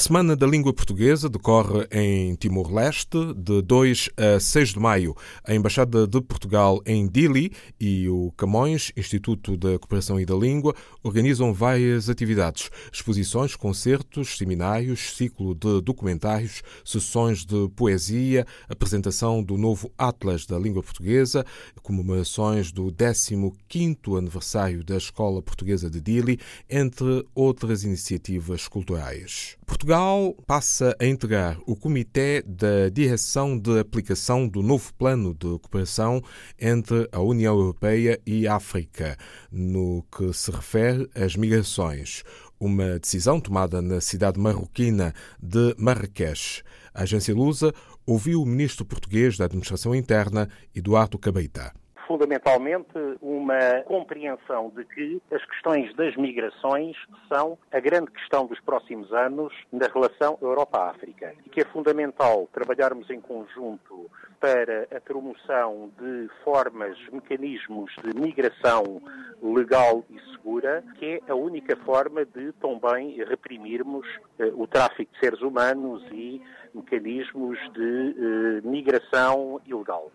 Semana da Língua Portuguesa decorre em Timor-Leste, de 2 a 6 de maio. A Embaixada de Portugal em Dili e o Camões, Instituto da Cooperação e da Língua, organizam várias atividades: exposições, concertos, seminários, ciclo de documentários, sessões de poesia, apresentação do novo Atlas da Língua Portuguesa, comemorações do 15º aniversário da Escola Portuguesa de Dili, entre outras iniciativas culturais. Portugal passa a integrar o Comitê da Direção de Aplicação do novo Plano de Cooperação entre a União Europeia e a África, no que se refere às migrações. Uma decisão tomada na cidade marroquina de Marrakech. A agência Lusa ouviu o ministro português da Administração Interna, Eduardo Cabeita fundamentalmente uma compreensão de que as questões das migrações são a grande questão dos próximos anos na relação Europa-África. E que é fundamental trabalharmos em conjunto para a promoção de formas, mecanismos de migração legal e segura, que é a única forma de também reprimirmos eh, o tráfico de seres humanos e mecanismos de eh, migração ilegal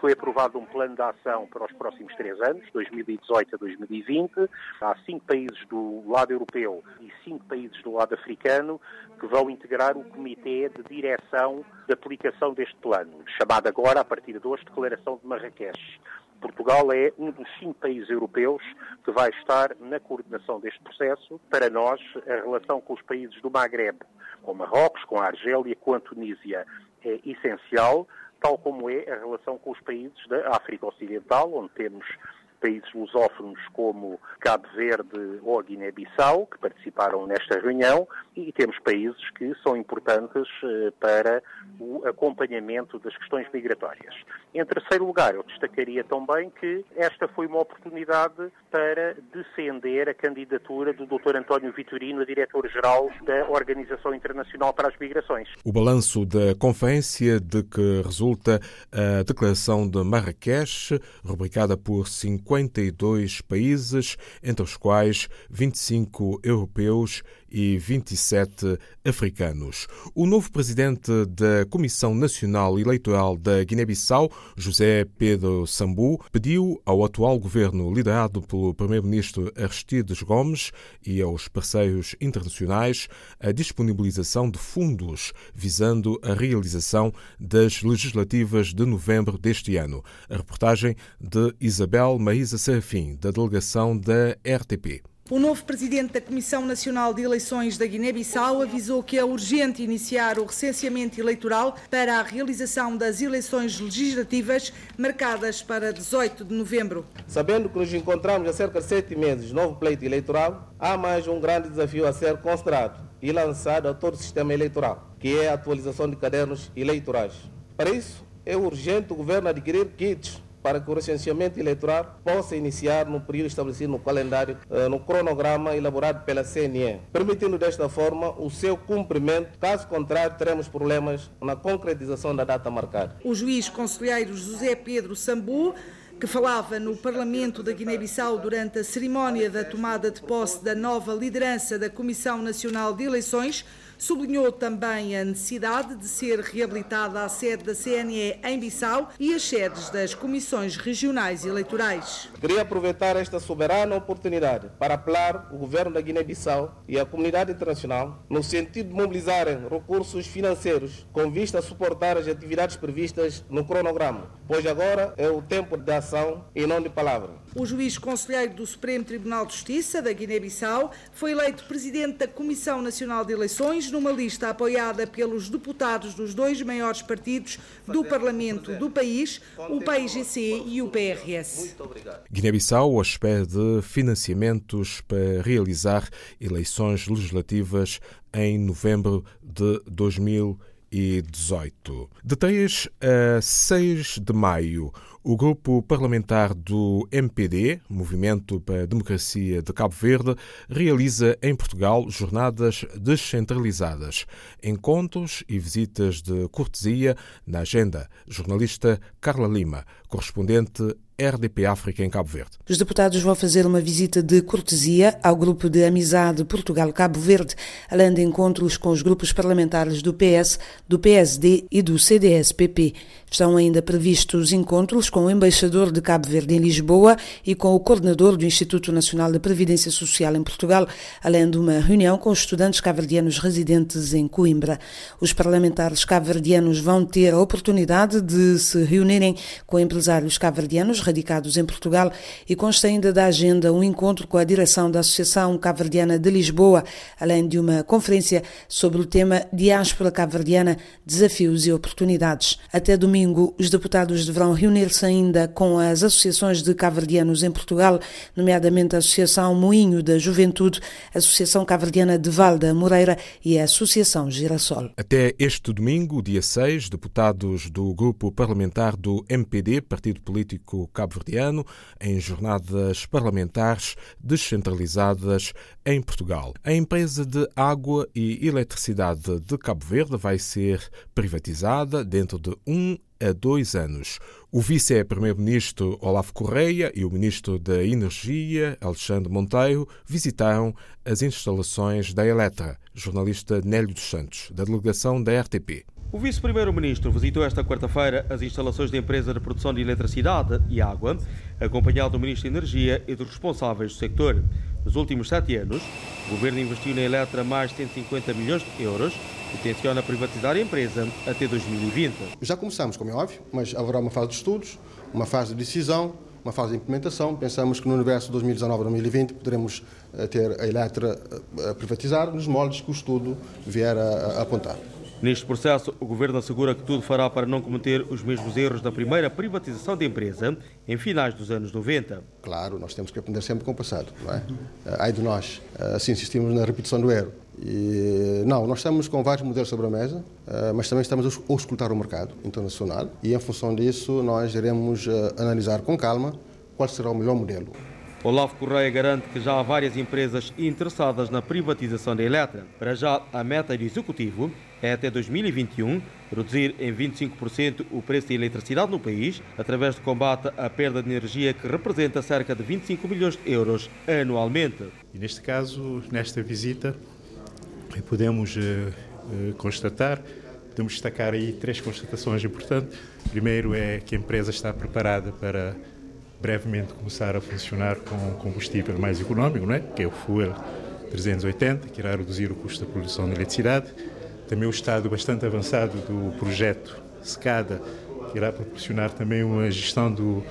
foi aprovado um plano de ação para os próximos três anos, 2018 a 2020. Há cinco países do lado europeu e cinco países do lado africano que vão integrar o Comitê de Direção de Aplicação deste plano, chamado agora, a partir de hoje, Declaração de Marrakech. Portugal é um dos cinco países europeus que vai estar na coordenação deste processo. Para nós, a relação com os países do Magreb, com Marrocos, com a Argélia, com a Tunísia, é essencial tal como é a relação com os países da África Ocidental, onde temos países lusófonos como Cabo Verde ou Guiné-Bissau, que participaram nesta reunião, e temos países que são importantes eh, para o acompanhamento das questões migratórias. Em terceiro lugar, eu destacaria também que esta foi uma oportunidade para defender a candidatura do Dr. António Vitorino a diretor-geral da Organização Internacional para as Migrações. O balanço da conferência de que resulta a Declaração de Marrakech, rubricada por 52 países, entre os quais 25 europeus e 27 africanos. O novo presidente da Comissão Nacional Eleitoral da Guiné-Bissau, José Pedro Sambu, pediu ao atual governo liderado pelo primeiro-ministro Aristides Gomes e aos parceiros internacionais a disponibilização de fundos visando a realização das legislativas de novembro deste ano. A reportagem de Isabel Maísa Serafim, da delegação da RTP. O novo presidente da Comissão Nacional de Eleições da Guiné-Bissau avisou que é urgente iniciar o recenseamento eleitoral para a realização das eleições legislativas marcadas para 18 de novembro. Sabendo que nos encontramos há cerca de sete meses de novo pleito eleitoral, há mais um grande desafio a ser considerado e lançado a todo o sistema eleitoral, que é a atualização de cadernos eleitorais. Para isso, é urgente o governo adquirir kits para que o recenseamento eleitoral possa iniciar no período estabelecido no calendário, eh, no cronograma elaborado pela CNE, permitindo desta forma o seu cumprimento. Caso contrário, teremos problemas na concretização da data marcada. O juiz conselheiro José Pedro Sambu que falava no Parlamento da Guiné-Bissau durante a cerimónia da tomada de posse da nova liderança da Comissão Nacional de Eleições, Sublinhou também a necessidade de ser reabilitada a sede da CNE em Bissau e as sedes das comissões regionais eleitorais. Queria aproveitar esta soberana oportunidade para apelar o governo da Guiné-Bissau e a comunidade internacional no sentido de mobilizarem recursos financeiros com vista a suportar as atividades previstas no cronograma, pois agora é o tempo de ação e não de palavra. O juiz conselheiro do Supremo Tribunal de Justiça da Guiné-Bissau foi eleito presidente da Comissão Nacional de Eleições numa lista apoiada pelos deputados dos dois maiores partidos do Parlamento do país, o PIGC e o PRS. Guiné-Bissau à espera de financiamentos para realizar eleições legislativas em novembro de 2020 2018. De 3 a 6 de maio, o grupo parlamentar do MPD, Movimento para a Democracia de Cabo Verde, realiza em Portugal jornadas descentralizadas, encontros e visitas de cortesia na agenda. Jornalista Carla Lima, correspondente RDP África em Cabo Verde. Os deputados vão fazer uma visita de cortesia ao grupo de amizade Portugal-Cabo Verde, além de encontros com os grupos parlamentares do PS, do PSD e do CDS-PP. Estão ainda previstos encontros com o embaixador de Cabo Verde em Lisboa e com o coordenador do Instituto Nacional de Previdência Social em Portugal, além de uma reunião com os estudantes cabo-verdianos residentes em Coimbra. Os parlamentares cabo-verdianos vão ter a oportunidade de se reunirem com empresários cabo-verdianos radicados em Portugal e consta ainda da agenda um encontro com a direção da Associação Cabo-Verdiana de Lisboa, além de uma conferência sobre o tema Diáspora Cabo-Verdiana, Desafios e Oportunidades. Até domingo, os deputados deverão reunir-se ainda com as associações de cabo-verdianos em Portugal, nomeadamente a Associação Moinho da Juventude, a Associação Cabo-Verdiana de Valda Moreira e a Associação Girassol. Até este domingo, dia 6, deputados do grupo parlamentar do MPD, Partido Político Cabo-Verdiano, em jornadas parlamentares descentralizadas em Portugal. A empresa de água e eletricidade de Cabo Verde vai ser privatizada dentro de um a dois anos. O vice-primeiro-ministro Olavo Correia e o ministro da Energia, Alexandre Monteiro, visitaram as instalações da Eletra, jornalista Nélio dos Santos, da delegação da RTP. O vice-primeiro-ministro visitou esta quarta-feira as instalações da empresa de produção de eletricidade e água, acompanhado do ministro da Energia e dos responsáveis do sector. Nos últimos sete anos, o governo investiu na Eletra mais de 150 milhões de euros e tenciona privatizar a empresa até 2020. Já começamos, como é óbvio, mas haverá uma fase de estudos, uma fase de decisão, uma fase de implementação. Pensamos que no universo 2019-2020 poderemos ter a Eletra privatizada nos moldes que o estudo vier a apontar. Neste processo, o Governo assegura que tudo fará para não cometer os mesmos erros da primeira privatização da empresa em finais dos anos 90. Claro, nós temos que aprender sempre com o passado, não é? Ai de nós, assim insistimos na repetição do erro. E, não, nós estamos com vários modelos sobre a mesa, mas também estamos a escutar o mercado internacional e, em função disso, nós iremos analisar com calma qual será o melhor modelo. Olavo Correia garante que já há várias empresas interessadas na privatização da Eletra. Para já, a meta do Executivo é até 2021 reduzir em 25% o preço da eletricidade no país, através do combate à perda de energia que representa cerca de 25 milhões de euros anualmente. E neste caso, nesta visita, podemos uh, uh, constatar, podemos destacar aí três constatações importantes. Primeiro é que a empresa está preparada para brevemente começar a funcionar com combustível mais económico, não é? que é o Fuel 380, que irá reduzir o custo da produção de eletricidade. Também o estado bastante avançado do projeto SCADA, que irá proporcionar também uma gestão do,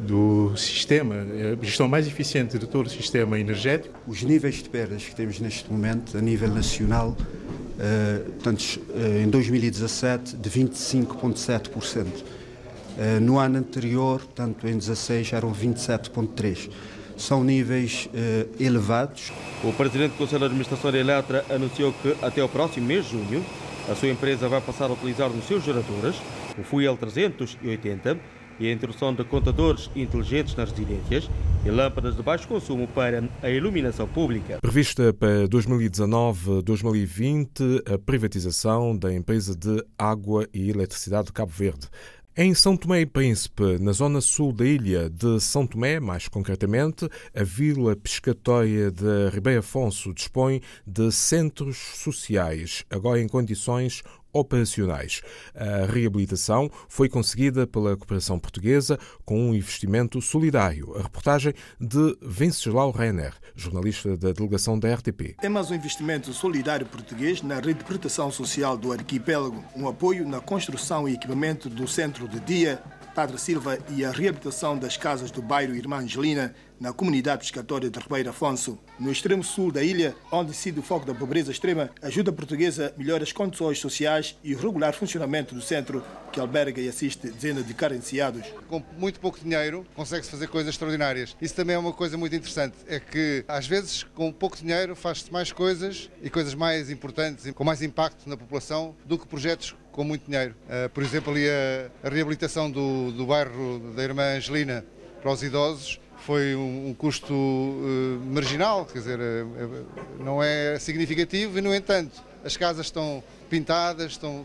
do sistema, a gestão mais eficiente de todo o sistema energético. Os níveis de perdas que temos neste momento a nível nacional, tanto, uh, em 2017, de 25,7%. Uh, no ano anterior, tanto em 16, eram 27,3%. São níveis uh, elevados. O presidente do Conselho de Administração da Eletra anunciou que até o próximo mês de junho a sua empresa vai passar a utilizar nos seus geradores o Fuel 380 e a introdução de contadores inteligentes nas residências e lâmpadas de baixo consumo para a iluminação pública. Prevista para 2019-2020 a privatização da empresa de água e eletricidade de Cabo Verde. Em São Tomé e Príncipe, na zona sul da ilha de São Tomé, mais concretamente, a Vila Pescatória de Ribeiro Afonso dispõe de centros sociais, agora em condições operacionais. A reabilitação foi conseguida pela cooperação portuguesa com um investimento solidário. A reportagem de Venceslau Renner, jornalista da delegação da RTP. É mais um investimento solidário português na proteção social do arquipélago, um apoio na construção e equipamento do centro de dia Padre Silva e a reabilitação das casas do bairro Irmã Angelina, na comunidade pescatória de Ribeiro Afonso. No extremo sul da ilha, onde incide o foco da pobreza extrema, a ajuda portuguesa melhora as condições sociais e o regular funcionamento do centro, que alberga e assiste dezenas de carenciados. Com muito pouco dinheiro, consegue-se fazer coisas extraordinárias. Isso também é uma coisa muito interessante. É que, às vezes, com pouco dinheiro, faz-se mais coisas e coisas mais importantes, com mais impacto na população, do que projetos com muito dinheiro. Uh, por exemplo, ali a reabilitação do, do bairro da Irmã Angelina para os idosos foi um, um custo uh, marginal, quer dizer, uh, não é significativo e, no entanto, as casas estão pintadas, estão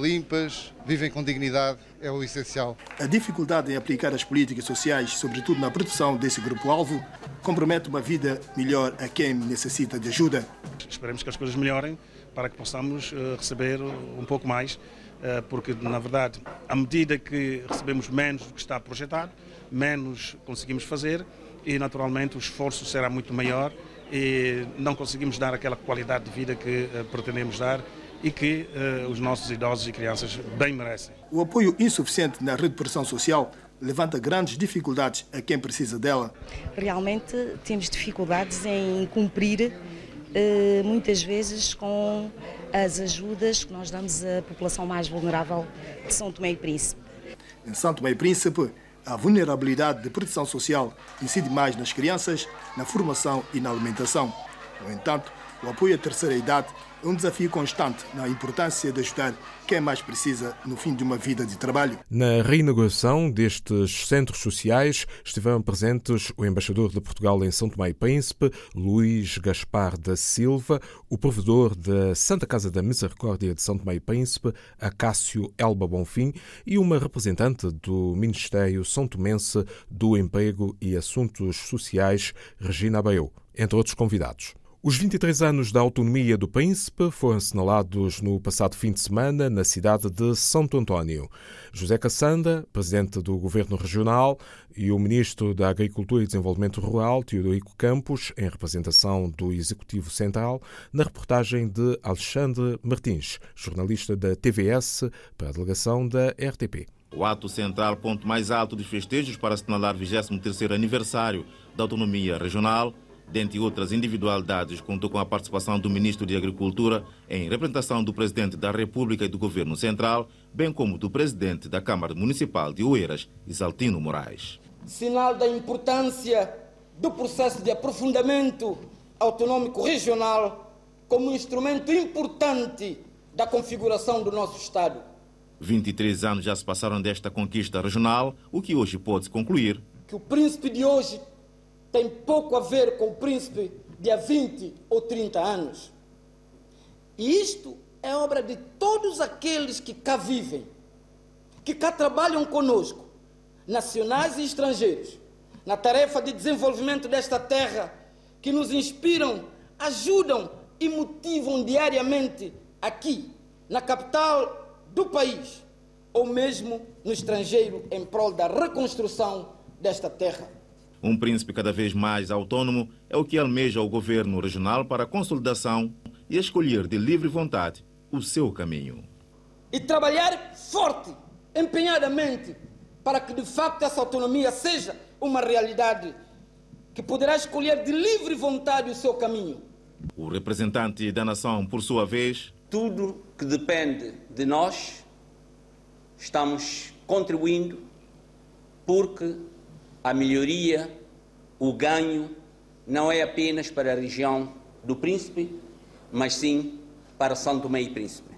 limpas, vivem com dignidade, é o essencial. A dificuldade em aplicar as políticas sociais, sobretudo na proteção desse grupo-alvo, compromete uma vida melhor a quem necessita de ajuda. Esperemos que as coisas melhorem para que possamos receber um pouco mais, porque na verdade, à medida que recebemos menos do que está projetado, menos conseguimos fazer e naturalmente o esforço será muito maior e não conseguimos dar aquela qualidade de vida que uh, pretendemos dar e que uh, os nossos idosos e crianças bem merecem. O apoio insuficiente na rede de proteção social levanta grandes dificuldades a quem precisa dela. Realmente temos dificuldades em cumprir uh, muitas vezes com as ajudas que nós damos à população mais vulnerável de São Tomé e Príncipe. Em São Tomé e Príncipe, a vulnerabilidade de proteção social incide mais nas crianças, na formação e na alimentação. No entanto, o apoio à terceira idade é um desafio constante na importância de ajudar quem mais precisa no fim de uma vida de trabalho. Na reinauguração destes centros sociais estiveram presentes o embaixador de Portugal em São Tomé e Príncipe, Luís Gaspar da Silva, o provedor da Santa Casa da Misericórdia de São Tomé e Príncipe, Acácio Elba Bonfim, e uma representante do Ministério São Tomense do Emprego e Assuntos Sociais, Regina Abeio, entre outros convidados. Os 23 anos da autonomia do Príncipe foram assinalados no passado fim de semana na cidade de Santo António. José Cassanda, presidente do Governo Regional, e o ministro da Agricultura e Desenvolvimento Rural, Teodorico Campos, em representação do Executivo Central, na reportagem de Alexandre Martins, jornalista da TVS para a delegação da RTP. O ato central, ponto mais alto dos festejos para assinalar o 23º aniversário da autonomia regional, dentre outras individualidades, contou com a participação do ministro de Agricultura em representação do presidente da República e do Governo Central, bem como do presidente da Câmara Municipal de Oeiras, Isaltino Moraes. Sinal da importância do processo de aprofundamento autonômico regional como instrumento importante da configuração do nosso Estado. 23 anos já se passaram desta conquista regional, o que hoje pode-se concluir. Que o príncipe de hoje tem pouco a ver com o príncipe de há 20 ou 30 anos. E isto é obra de todos aqueles que cá vivem, que cá trabalham conosco, nacionais e estrangeiros, na tarefa de desenvolvimento desta terra, que nos inspiram, ajudam e motivam diariamente aqui, na capital do país, ou mesmo no estrangeiro, em prol da reconstrução desta terra. Um príncipe cada vez mais autônomo é o que almeja o governo regional para a consolidação e escolher de livre vontade o seu caminho. E trabalhar forte, empenhadamente, para que de facto essa autonomia seja uma realidade que poderá escolher de livre vontade o seu caminho. O representante da nação, por sua vez. Tudo que depende de nós, estamos contribuindo porque a melhoria, o ganho, não é apenas para a região do Príncipe, mas sim para São Tomé e Príncipe.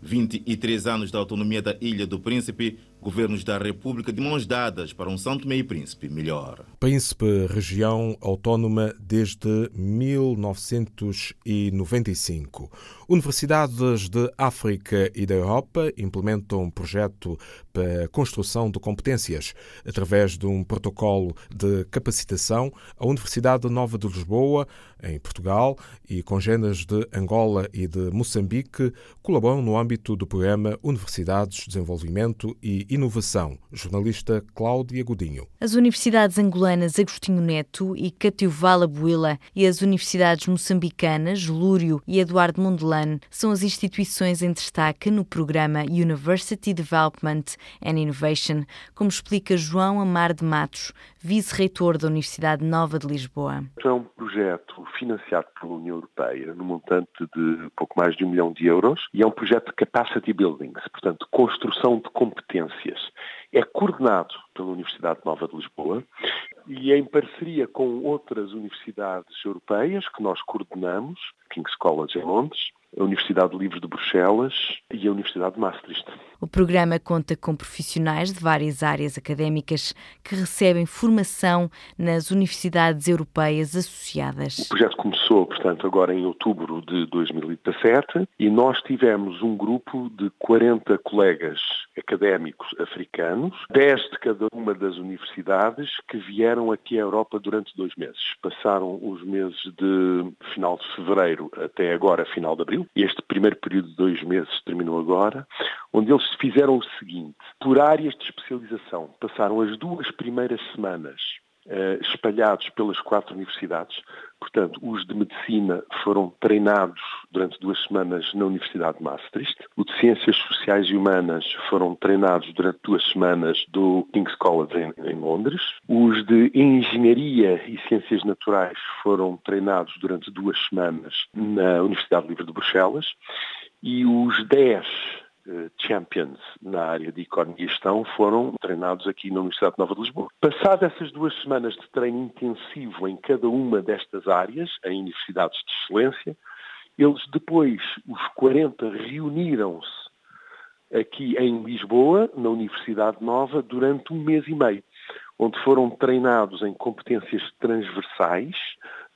23 anos da autonomia da Ilha do Príncipe governos da República de mãos dadas para um São Tomé e Príncipe melhor. Príncipe, região autónoma desde 1995. Universidades de África e da Europa implementam um projeto para a construção de competências. Através de um protocolo de capacitação, a Universidade Nova de Lisboa, em Portugal, e congêneres de Angola e de Moçambique colaboram no âmbito do programa Universidades, Desenvolvimento e Inovação. Jornalista Cláudia Godinho. As universidades angolanas Agostinho Neto e Catiovala Buila e as universidades moçambicanas Lúrio e Eduardo Mondelano são as instituições em destaque no programa University Development and Innovation, como explica João Amar de Matos, vice-reitor da Universidade Nova de Lisboa. É um projeto financiado pela União Europeia no montante de pouco mais de um milhão de euros e é um projeto de capacity building, portanto, construção de competências. É coordenado pela Universidade Nova de Lisboa e em parceria com outras universidades europeias que nós coordenamos, King's College em Londres, a Universidade Livre de Bruxelas e a Universidade de Maastricht. O programa conta com profissionais de várias áreas académicas que recebem formação nas universidades europeias associadas. O projeto começou, portanto, agora em outubro de 2017 e nós tivemos um grupo de 40 colegas académicos africanos, 10 de cada uma das universidades que vieram aqui à Europa durante dois meses. Passaram os meses de final de fevereiro até agora, final de abril, este primeiro período de dois meses terminou agora, onde eles fizeram o seguinte, por áreas de especialização, passaram as duas primeiras semanas Uh, espalhados pelas quatro universidades. Portanto, os de medicina foram treinados durante duas semanas na Universidade de Maastricht. Os de Ciências Sociais e Humanas foram treinados durante duas semanas do King's College em, em Londres. Os de Engenharia e Ciências Naturais foram treinados durante duas semanas na Universidade Livre de Bruxelas. E os 10 eh, champions na área de economia e gestão foram treinados aqui na Universidade Nova de Lisboa. Passadas essas duas semanas de treino intensivo em cada uma destas áreas, em universidades de excelência, eles depois, os 40, reuniram-se aqui em Lisboa, na Universidade Nova, durante um mês e meio, onde foram treinados em competências transversais,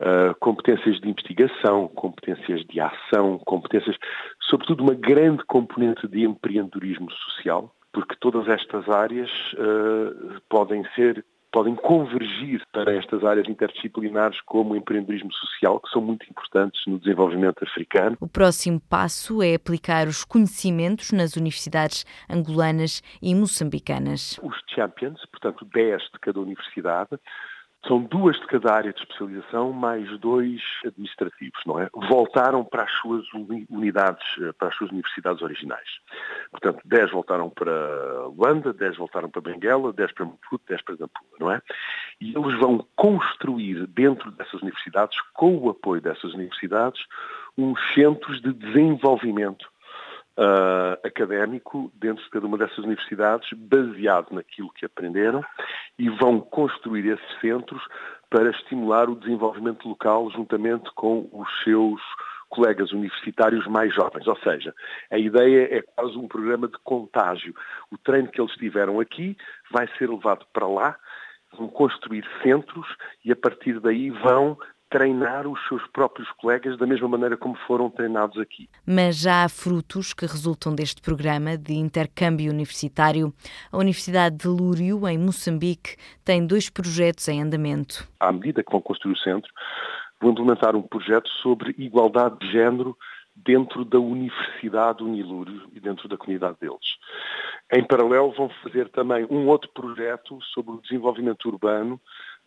uh, competências de investigação, competências de ação, competências, sobretudo uma grande componente de empreendedorismo social, porque todas estas áreas uh, podem ser podem convergir para estas áreas interdisciplinares como o empreendedorismo social, que são muito importantes no desenvolvimento africano. O próximo passo é aplicar os conhecimentos nas universidades angolanas e moçambicanas. Os champions, portanto 10 de cada universidade, são duas de cada área de especialização, mais dois administrativos, não é? Voltaram para as suas unidades, eh, para as suas universidades originais. Portanto, 10 voltaram para Luanda, 10 voltaram para Benguela, 10 para Maputo, 10 para Nampula, não é? E eles vão construir dentro dessas universidades, com o apoio dessas universidades, uns centros de desenvolvimento uh, académico dentro de cada uma dessas universidades, baseado naquilo que aprenderam, e vão construir esses centros para estimular o desenvolvimento local juntamente com os seus colegas universitários mais jovens. Ou seja, a ideia é quase um programa de contágio. O treino que eles tiveram aqui vai ser levado para lá, vão construir centros e a partir daí vão treinar os seus próprios colegas da mesma maneira como foram treinados aqui. Mas já há frutos que resultam deste programa de intercâmbio universitário. A Universidade de Lúrio, em Moçambique, tem dois projetos em andamento. À medida que vão construir o centro, vão implementar um projeto sobre igualdade de género dentro da Universidade Unilúrio e dentro da comunidade deles. Em paralelo, vão fazer também um outro projeto sobre o desenvolvimento urbano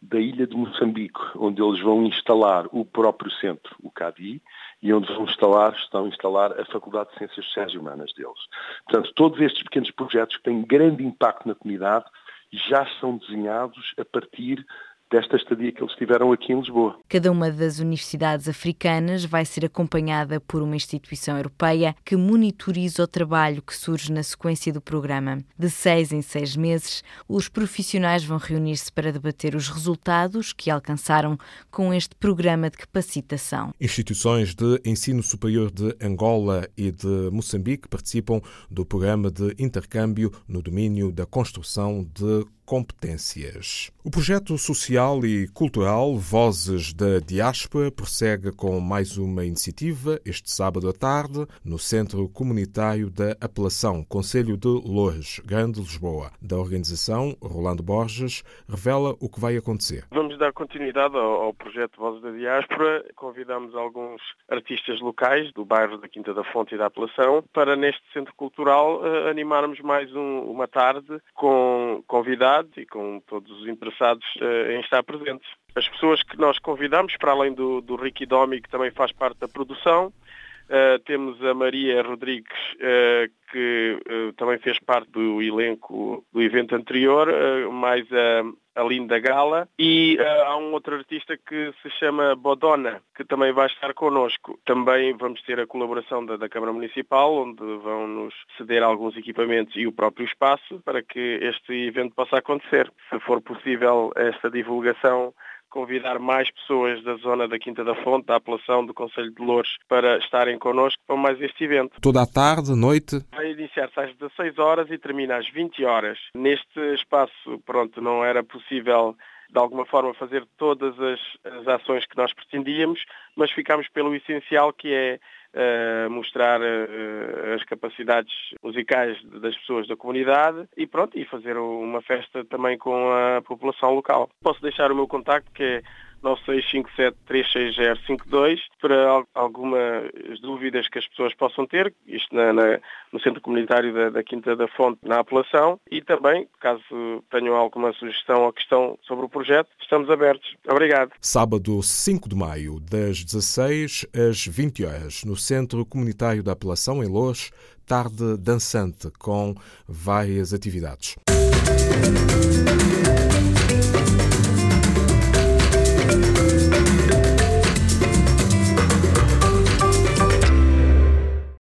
da ilha de Moçambique, onde eles vão instalar o próprio centro, o CADI, e onde vão instalar, estão a instalar a Faculdade de Ciências Sociais e Humanas deles. Portanto, todos estes pequenos projetos que têm grande impacto na comunidade já são desenhados a partir desta estadia que eles tiveram aqui em Lisboa. Cada uma das universidades africanas vai ser acompanhada por uma instituição europeia que monitoriza o trabalho que surge na sequência do programa. De seis em seis meses, os profissionais vão reunir-se para debater os resultados que alcançaram com este programa de capacitação. Instituições de ensino superior de Angola e de Moçambique participam do programa de intercâmbio no domínio da construção de competências. O projeto social e cultural Vozes da Diáspora prossegue com mais uma iniciativa este sábado à tarde no Centro Comunitário da Apelação, Conselho de Lourdes, Grande Lisboa. Da organização, Rolando Borges revela o que vai acontecer. Vamos dar continuidade ao, projeto Vozes da Diáspora. Convidamos alguns artistas locais do bairro da Quinta da Fonte e da Apelação para neste centro cultural eh, animarmos mais um, uma tarde com convidados e com todos os interessados uh, em estar presentes. As pessoas que nós convidamos, para além do, do Ricky Domi, que também faz parte da produção, uh, temos a Maria Rodrigues, uh, que também fez parte do elenco do evento anterior, mais a a Linda Gala, e uh, há um outro artista que se chama Bodona, que também vai estar connosco. Também vamos ter a colaboração da, da Câmara Municipal, onde vão nos ceder alguns equipamentos e o próprio espaço para que este evento possa acontecer. Se for possível esta divulgação convidar mais pessoas da zona da Quinta da Fonte, da apelação do Conselho de Louros, para estarem connosco para mais este evento. Toda a tarde, noite? Vai iniciar-se às 16 horas e termina às 20 horas. Neste espaço, pronto, não era possível de alguma forma fazer todas as, as ações que nós pretendíamos, mas ficámos pelo essencial que é mostrar uh, as capacidades musicais das pessoas da comunidade e pronto, e fazer uma festa também com a população local. Posso deixar o meu contacto que é 965736052 para algumas dúvidas que as pessoas possam ter, isto na, na, no Centro Comunitário da, da, Quinta da Fonte, na apelação, e também, caso tenham alguma sugestão ou questão sobre o projeto, estamos abertos. Obrigado. Sábado 5 de maio, das 16 às 20 horas, no Centro Comunitário da Apelação, em Lourdes, tarde dançante, com várias atividades. Música